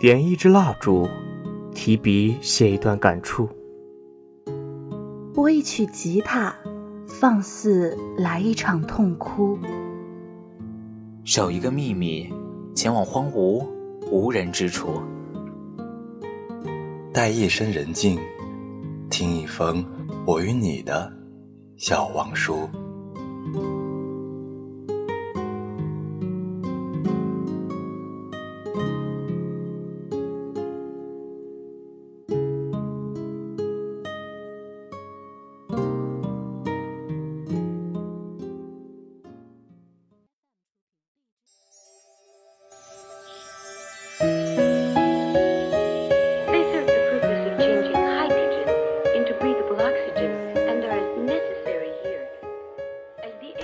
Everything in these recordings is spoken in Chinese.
点一支蜡烛，提笔写一段感触；拨一曲吉他，放肆来一场痛哭；守一个秘密，前往荒芜无人之处；待夜深人静，听一封我与你的小王书。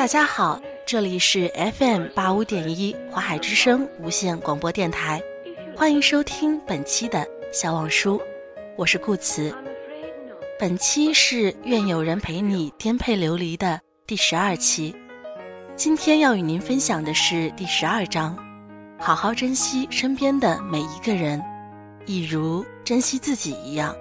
大家好，这里是 FM 八五点一华海之声无线广播电台，欢迎收听本期的小网书，我是顾慈。本期是愿有人陪你颠沛流离的第十二期，今天要与您分享的是第十二章，好好珍惜身边的每一个人，一如珍惜自己一样。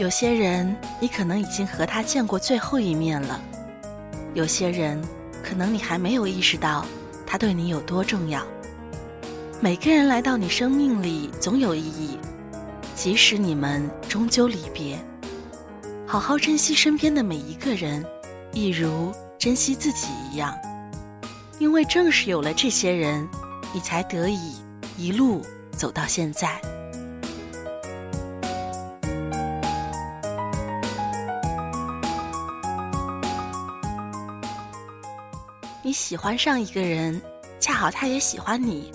有些人，你可能已经和他见过最后一面了；有些人，可能你还没有意识到他对你有多重要。每个人来到你生命里总有意义，即使你们终究离别，好好珍惜身边的每一个人，一如珍惜自己一样。因为正是有了这些人，你才得以一路走到现在。你喜欢上一个人，恰好他也喜欢你，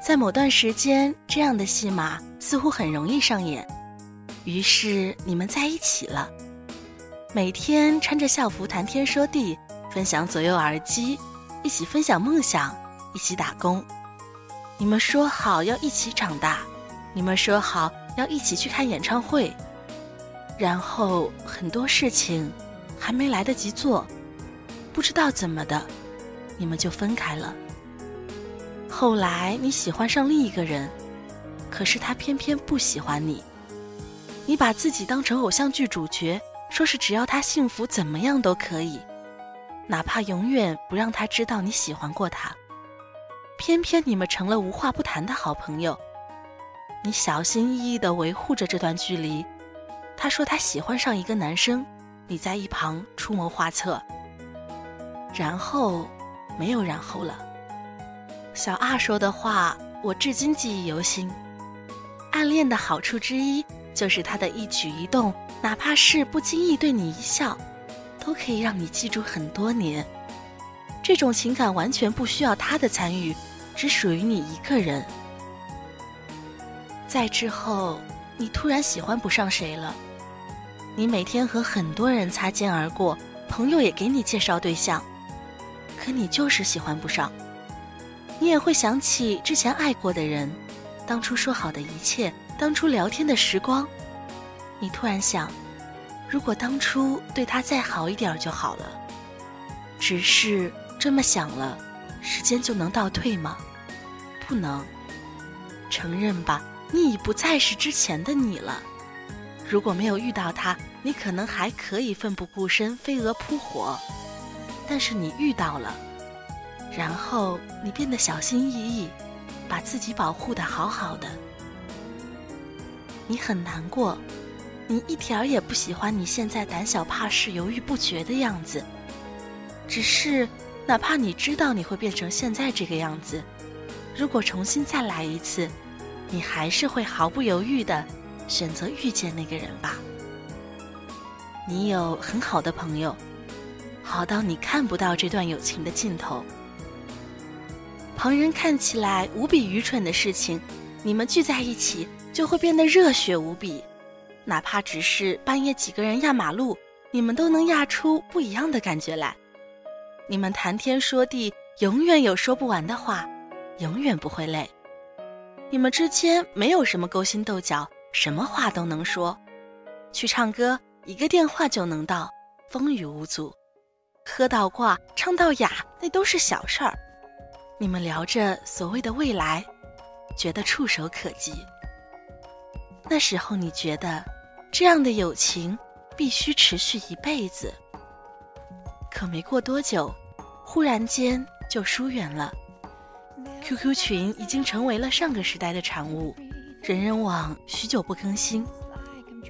在某段时间，这样的戏码似乎很容易上演，于是你们在一起了，每天穿着校服谈天说地，分享左右耳机，一起分享梦想，一起打工。你们说好要一起长大，你们说好要一起去看演唱会，然后很多事情还没来得及做。不知道怎么的，你们就分开了。后来你喜欢上另一个人，可是他偏偏不喜欢你。你把自己当成偶像剧主角，说是只要他幸福，怎么样都可以，哪怕永远不让他知道你喜欢过他。偏偏你们成了无话不谈的好朋友。你小心翼翼地维护着这段距离。他说他喜欢上一个男生，你在一旁出谋划策。然后，没有然后了。小二说的话，我至今记忆犹新。暗恋的好处之一，就是他的一举一动，哪怕是不经意对你一笑，都可以让你记住很多年。这种情感完全不需要他的参与，只属于你一个人。在之后，你突然喜欢不上谁了。你每天和很多人擦肩而过，朋友也给你介绍对象。可你就是喜欢不上，你也会想起之前爱过的人，当初说好的一切，当初聊天的时光。你突然想，如果当初对他再好一点就好了。只是这么想了，时间就能倒退吗？不能。承认吧，你已不再是之前的你了。如果没有遇到他，你可能还可以奋不顾身，飞蛾扑火。但是你遇到了，然后你变得小心翼翼，把自己保护的好好的。你很难过，你一点儿也不喜欢你现在胆小怕事、犹豫不决的样子。只是，哪怕你知道你会变成现在这个样子，如果重新再来一次，你还是会毫不犹豫的选择遇见那个人吧。你有很好的朋友。好到你看不到这段友情的尽头。旁人看起来无比愚蠢的事情，你们聚在一起就会变得热血无比。哪怕只是半夜几个人压马路，你们都能压出不一样的感觉来。你们谈天说地，永远有说不完的话，永远不会累。你们之间没有什么勾心斗角，什么话都能说。去唱歌，一个电话就能到，风雨无阻。喝到挂，唱到哑，那都是小事儿。你们聊着所谓的未来，觉得触手可及。那时候你觉得，这样的友情必须持续一辈子。可没过多久，忽然间就疏远了。QQ 群已经成为了上个时代的产物，人人网许久不更新，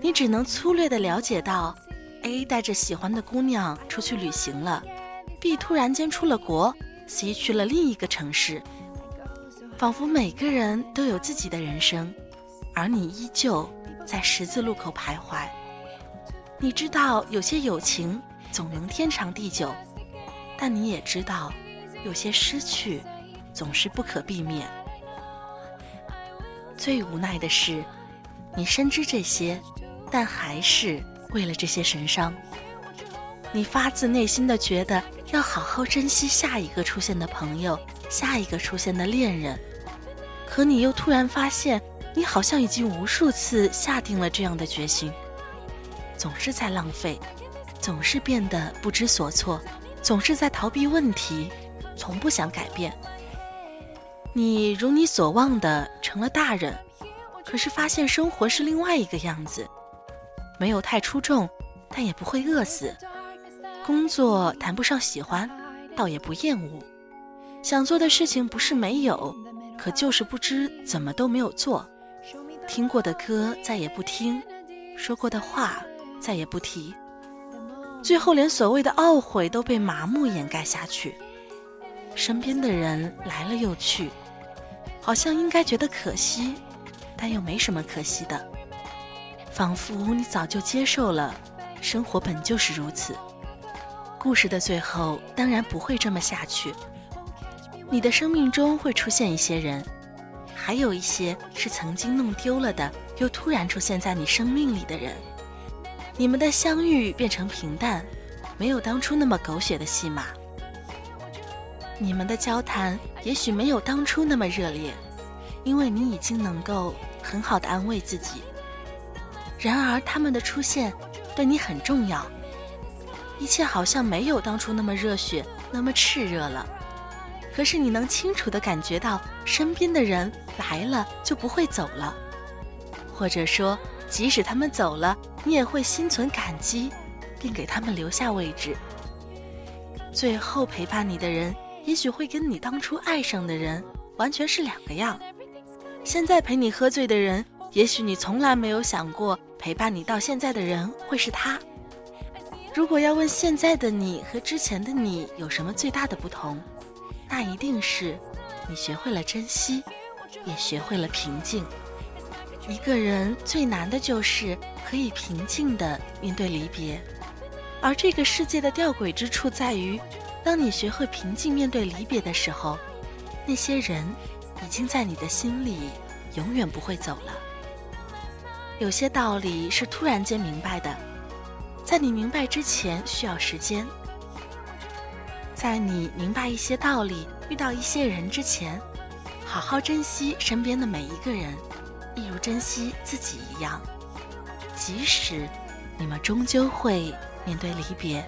你只能粗略的了解到，A 带着喜欢的姑娘出去旅行了，B 突然间出了国，C 去了另一个城市，仿佛每个人都有自己的人生。而你依旧在十字路口徘徊。你知道有些友情总能天长地久，但你也知道有些失去总是不可避免。最无奈的是，你深知这些，但还是为了这些神伤。你发自内心的觉得要好好珍惜下一个出现的朋友，下一个出现的恋人，可你又突然发现。你好像已经无数次下定了这样的决心，总是在浪费，总是变得不知所措，总是在逃避问题，从不想改变。你如你所望的成了大人，可是发现生活是另外一个样子，没有太出众，但也不会饿死。工作谈不上喜欢，倒也不厌恶。想做的事情不是没有，可就是不知怎么都没有做。听过的歌再也不听，说过的话再也不提，最后连所谓的懊悔都被麻木掩盖下去。身边的人来了又去，好像应该觉得可惜，但又没什么可惜的，仿佛你早就接受了，生活本就是如此。故事的最后当然不会这么下去，你的生命中会出现一些人。还有一些是曾经弄丢了的，又突然出现在你生命里的人，你们的相遇变成平淡，没有当初那么狗血的戏码。你们的交谈也许没有当初那么热烈，因为你已经能够很好的安慰自己。然而他们的出现对你很重要，一切好像没有当初那么热血，那么炽热了。可是你能清楚地感觉到，身边的人来了就不会走了，或者说，即使他们走了，你也会心存感激，并给他们留下位置。最后陪伴你的人，也许会跟你当初爱上的人完全是两个样。现在陪你喝醉的人，也许你从来没有想过陪伴你到现在的人会是他。如果要问现在的你和之前的你有什么最大的不同？那一定是，你学会了珍惜，也学会了平静。一个人最难的就是可以平静地面对离别，而这个世界的吊诡之处在于，当你学会平静面对离别的时候，那些人已经在你的心里永远不会走了。有些道理是突然间明白的，在你明白之前需要时间。在你明白一些道理、遇到一些人之前，好好珍惜身边的每一个人，一如珍惜自己一样。即使你们终究会面对离别。